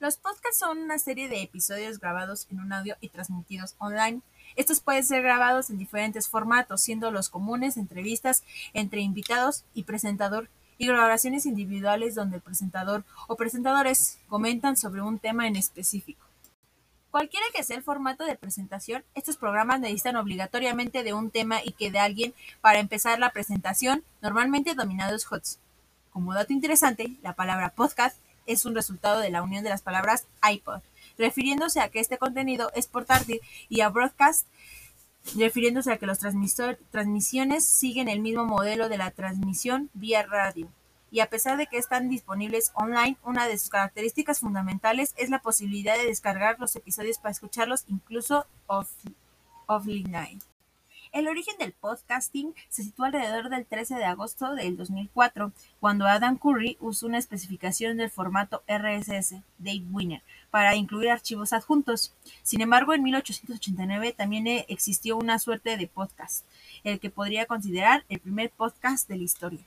Los podcasts son una serie de episodios grabados en un audio y transmitidos online. Estos pueden ser grabados en diferentes formatos, siendo los comunes entrevistas entre invitados y presentador y grabaciones individuales donde el presentador o presentadores comentan sobre un tema en específico. Cualquiera que sea el formato de presentación, estos programas necesitan obligatoriamente de un tema y que de alguien para empezar la presentación, normalmente dominados HOTS. Como dato interesante, la palabra podcast es un resultado de la unión de las palabras iPod, refiriéndose a que este contenido es portátil, y a broadcast, refiriéndose a que las transmisiones siguen el mismo modelo de la transmisión vía radio. Y a pesar de que están disponibles online, una de sus características fundamentales es la posibilidad de descargar los episodios para escucharlos incluso offline. El origen del podcasting se sitúa alrededor del 13 de agosto del 2004, cuando Adam Curry usó una especificación del formato RSS Dave Winner para incluir archivos adjuntos. Sin embargo, en 1889 también existió una suerte de podcast, el que podría considerar el primer podcast de la historia.